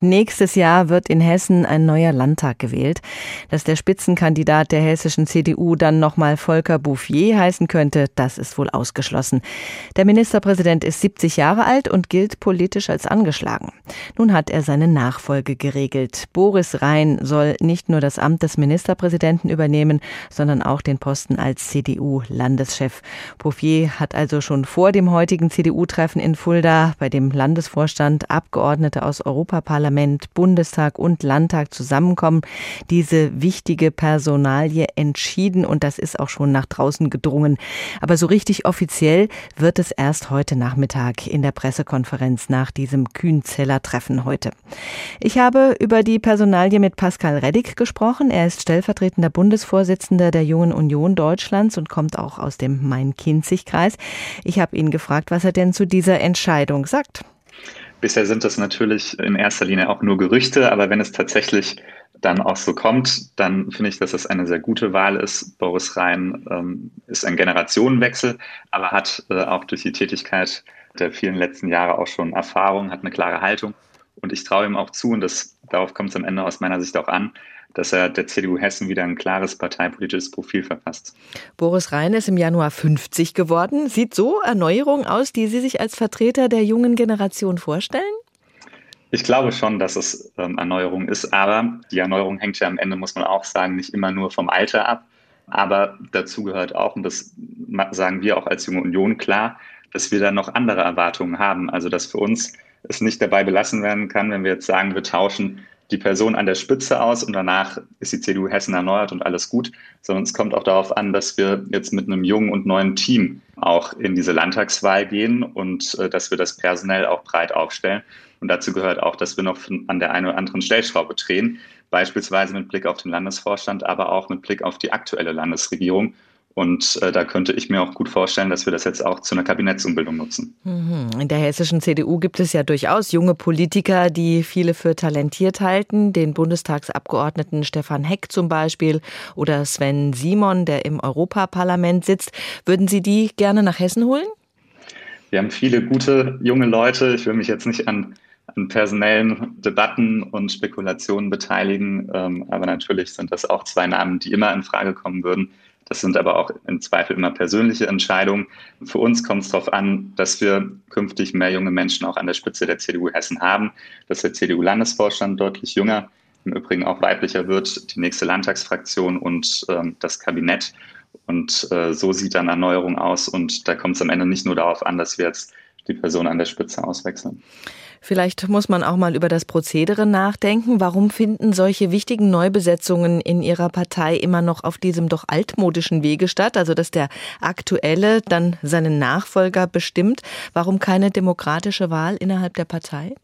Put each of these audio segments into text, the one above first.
Nächstes Jahr wird in Hessen ein neuer Landtag gewählt. Dass der Spitzenkandidat der hessischen CDU dann nochmal Volker Bouffier heißen könnte, das ist wohl ausgeschlossen. Der Ministerpräsident ist 70 Jahre alt und gilt politisch als angeschlagen. Nun hat er seine Nachfolge geregelt. Boris Rhein soll nicht nur das Amt des Ministerpräsidenten übernehmen, sondern auch den Posten als CDU-Landeschef. Bouffier hat also schon vor dem heutigen CDU-Treffen in Fulda bei dem Landesvorstand Abgeordnete aus Europaparlament Parlament, Bundestag und Landtag zusammenkommen, diese wichtige Personalie entschieden und das ist auch schon nach draußen gedrungen. Aber so richtig offiziell wird es erst heute Nachmittag in der Pressekonferenz nach diesem Kühnzeller Treffen heute. Ich habe über die Personalie mit Pascal Reddick gesprochen. Er ist stellvertretender Bundesvorsitzender der Jungen Union Deutschlands und kommt auch aus dem Main-Kinzig-Kreis. Ich habe ihn gefragt, was er denn zu dieser Entscheidung sagt. Bisher sind das natürlich in erster Linie auch nur Gerüchte, aber wenn es tatsächlich dann auch so kommt, dann finde ich, dass es eine sehr gute Wahl ist. Boris Rhein ähm, ist ein Generationenwechsel, aber hat äh, auch durch die Tätigkeit der vielen letzten Jahre auch schon Erfahrung, hat eine klare Haltung. Und ich traue ihm auch zu, und das, darauf kommt es am Ende aus meiner Sicht auch an, dass er der CDU Hessen wieder ein klares parteipolitisches Profil verpasst. Boris Rhein ist im Januar 50 geworden. Sieht so Erneuerung aus, die Sie sich als Vertreter der jungen Generation vorstellen? Ich glaube schon, dass es ähm, Erneuerung ist, aber die Erneuerung hängt ja am Ende, muss man auch sagen, nicht immer nur vom Alter ab. Aber dazu gehört auch, und das sagen wir auch als Junge Union klar, dass wir da noch andere Erwartungen haben. Also dass für uns es nicht dabei belassen werden kann, wenn wir jetzt sagen, wir tauschen die Person an der Spitze aus und danach ist die CDU Hessen erneuert und alles gut, sondern es kommt auch darauf an, dass wir jetzt mit einem jungen und neuen Team auch in diese Landtagswahl gehen und äh, dass wir das personell auch breit aufstellen. Und dazu gehört auch, dass wir noch an der einen oder anderen Stellschraube drehen, beispielsweise mit Blick auf den Landesvorstand, aber auch mit Blick auf die aktuelle Landesregierung und äh, da könnte ich mir auch gut vorstellen, dass wir das jetzt auch zu einer Kabinettsumbildung nutzen. Mhm. In der hessischen CDU gibt es ja durchaus junge Politiker, die viele für talentiert halten. Den Bundestagsabgeordneten Stefan Heck zum Beispiel oder Sven Simon, der im Europaparlament sitzt. Würden Sie die gerne nach Hessen holen? Wir haben viele gute junge Leute. Ich will mich jetzt nicht an, an personellen Debatten und Spekulationen beteiligen, ähm, aber natürlich sind das auch zwei Namen, die immer in Frage kommen würden. Das sind aber auch im Zweifel immer persönliche Entscheidungen. Für uns kommt es darauf an, dass wir künftig mehr junge Menschen auch an der Spitze der CDU Hessen haben, dass der CDU-Landesvorstand deutlich jünger, im Übrigen auch weiblicher wird, die nächste Landtagsfraktion und ähm, das Kabinett. Und äh, so sieht dann Erneuerung aus. Und da kommt es am Ende nicht nur darauf an, dass wir jetzt die Person an der Spitze auswechseln. Vielleicht muss man auch mal über das Prozedere nachdenken. Warum finden solche wichtigen Neubesetzungen in Ihrer Partei immer noch auf diesem doch altmodischen Wege statt? Also, dass der aktuelle dann seinen Nachfolger bestimmt. Warum keine demokratische Wahl innerhalb der Partei?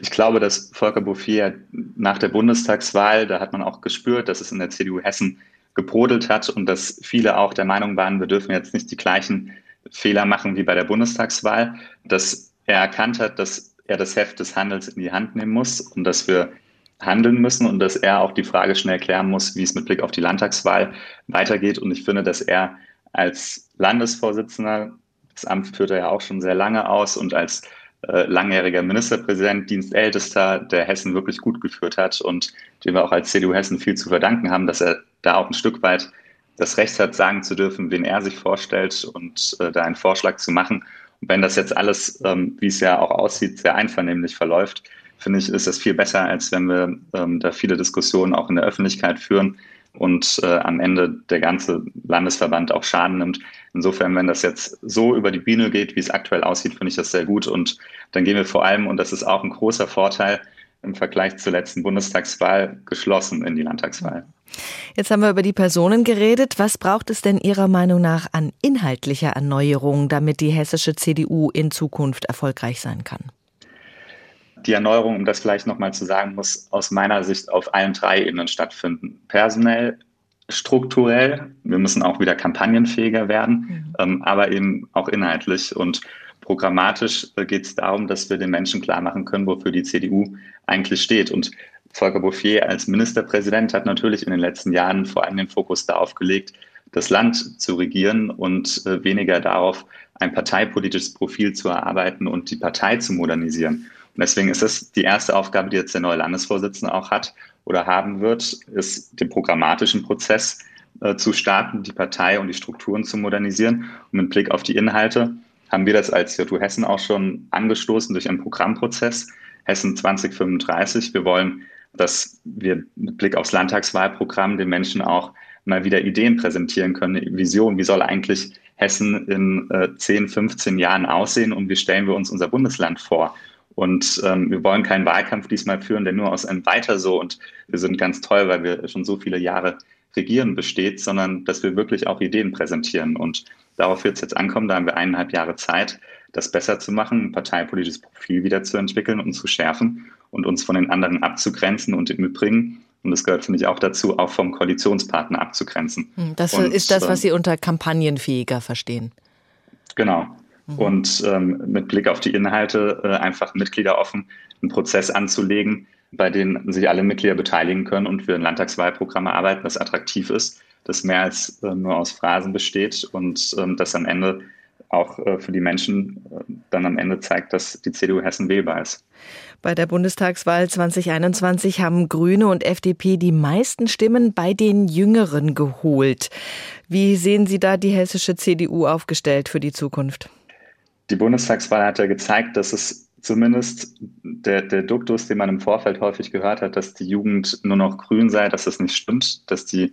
Ich glaube, dass Volker Bouffier nach der Bundestagswahl, da hat man auch gespürt, dass es in der CDU Hessen gebrodelt hat und dass viele auch der Meinung waren, wir dürfen jetzt nicht die gleichen Fehler machen wie bei der Bundestagswahl, dass er erkannt hat, dass er das Heft des Handels in die Hand nehmen muss und dass wir handeln müssen und dass er auch die Frage schnell klären muss, wie es mit Blick auf die Landtagswahl weitergeht. Und ich finde, dass er als Landesvorsitzender, das Amt führt er ja auch schon sehr lange aus und als äh, langjähriger Ministerpräsident, Dienstältester, der Hessen wirklich gut geführt hat und dem wir auch als CDU Hessen viel zu verdanken haben, dass er da auch ein Stück weit das Recht hat, sagen zu dürfen, wen er sich vorstellt und äh, da einen Vorschlag zu machen. Wenn das jetzt alles, ähm, wie es ja auch aussieht, sehr einvernehmlich verläuft, finde ich, ist das viel besser, als wenn wir ähm, da viele Diskussionen auch in der Öffentlichkeit führen und äh, am Ende der ganze Landesverband auch Schaden nimmt. Insofern, wenn das jetzt so über die Bühne geht, wie es aktuell aussieht, finde ich das sehr gut. Und dann gehen wir vor allem, und das ist auch ein großer Vorteil, im Vergleich zur letzten Bundestagswahl geschlossen in die Landtagswahl. Jetzt haben wir über die Personen geredet. Was braucht es denn Ihrer Meinung nach an inhaltlicher Erneuerung, damit die hessische CDU in Zukunft erfolgreich sein kann? Die Erneuerung, um das vielleicht nochmal zu sagen, muss aus meiner Sicht auf allen drei Ebenen stattfinden. Personell, strukturell, wir müssen auch wieder kampagnenfähiger werden, mhm. ähm, aber eben auch inhaltlich. Und programmatisch äh, geht es darum, dass wir den Menschen klar machen können, wofür die CDU eigentlich steht. Und Volker Bouffier als Ministerpräsident hat natürlich in den letzten Jahren vor allem den Fokus darauf gelegt, das Land zu regieren und äh, weniger darauf, ein parteipolitisches Profil zu erarbeiten und die Partei zu modernisieren. deswegen ist es die erste Aufgabe, die jetzt der neue Landesvorsitzende auch hat oder haben wird, ist den programmatischen Prozess äh, zu starten, die Partei und die Strukturen zu modernisieren. Und mit Blick auf die Inhalte haben wir das als JTU Hessen auch schon angestoßen durch einen Programmprozess Hessen 2035. Wir wollen, dass wir mit Blick aufs Landtagswahlprogramm den Menschen auch mal wieder Ideen präsentieren können, Vision, wie soll eigentlich Hessen in äh, 10, 15 Jahren aussehen und wie stellen wir uns unser Bundesland vor. Und ähm, wir wollen keinen Wahlkampf diesmal führen, der nur aus einem Weiter so und wir sind ganz toll, weil wir schon so viele Jahre regieren besteht, sondern dass wir wirklich auch Ideen präsentieren. Und darauf wird es jetzt ankommen. Da haben wir eineinhalb Jahre Zeit, das besser zu machen, ein parteipolitisches Profil wieder zu entwickeln und zu schärfen und uns von den anderen abzugrenzen und im Übrigen und das gehört, finde ich, auch dazu, auch vom Koalitionspartner abzugrenzen. Hm, das und, ist das, was Sie unter kampagnenfähiger verstehen. Genau. Mhm. Und ähm, mit Blick auf die Inhalte äh, einfach Mitglieder offen einen Prozess anzulegen, bei dem sich alle Mitglieder beteiligen können und wir ein Landtagswahlprogramm erarbeiten, das attraktiv ist, das mehr als äh, nur aus Phrasen besteht und ähm, das am Ende auch äh, für die Menschen äh, dann am Ende zeigt, dass die CDU Hessen wählbar ist. Bei der Bundestagswahl 2021 haben Grüne und FDP die meisten Stimmen bei den Jüngeren geholt. Wie sehen Sie da die hessische CDU aufgestellt für die Zukunft? Die Bundestagswahl hat ja gezeigt, dass es zumindest der, der Duktus, den man im Vorfeld häufig gehört hat, dass die Jugend nur noch grün sei, dass das nicht stimmt, dass die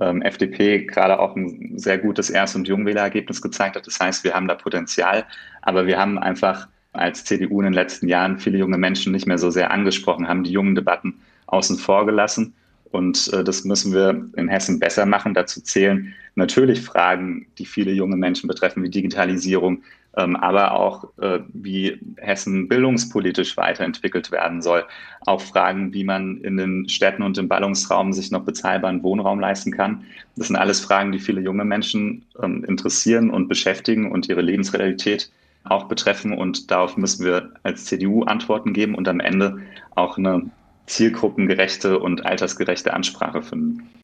ähm, FDP gerade auch ein sehr gutes Erst- und Jungwählerergebnis gezeigt hat. Das heißt, wir haben da Potenzial, aber wir haben einfach als CDU in den letzten Jahren viele junge Menschen nicht mehr so sehr angesprochen, haben die jungen Debatten außen vor gelassen. Und äh, das müssen wir in Hessen besser machen. Dazu zählen natürlich Fragen, die viele junge Menschen betreffen, wie Digitalisierung, ähm, aber auch äh, wie Hessen bildungspolitisch weiterentwickelt werden soll. Auch Fragen, wie man in den Städten und im Ballungsraum sich noch bezahlbaren Wohnraum leisten kann. Das sind alles Fragen, die viele junge Menschen ähm, interessieren und beschäftigen und ihre Lebensrealität auch betreffen. Und darauf müssen wir als CDU Antworten geben und am Ende auch eine zielgruppengerechte und altersgerechte Ansprache finden.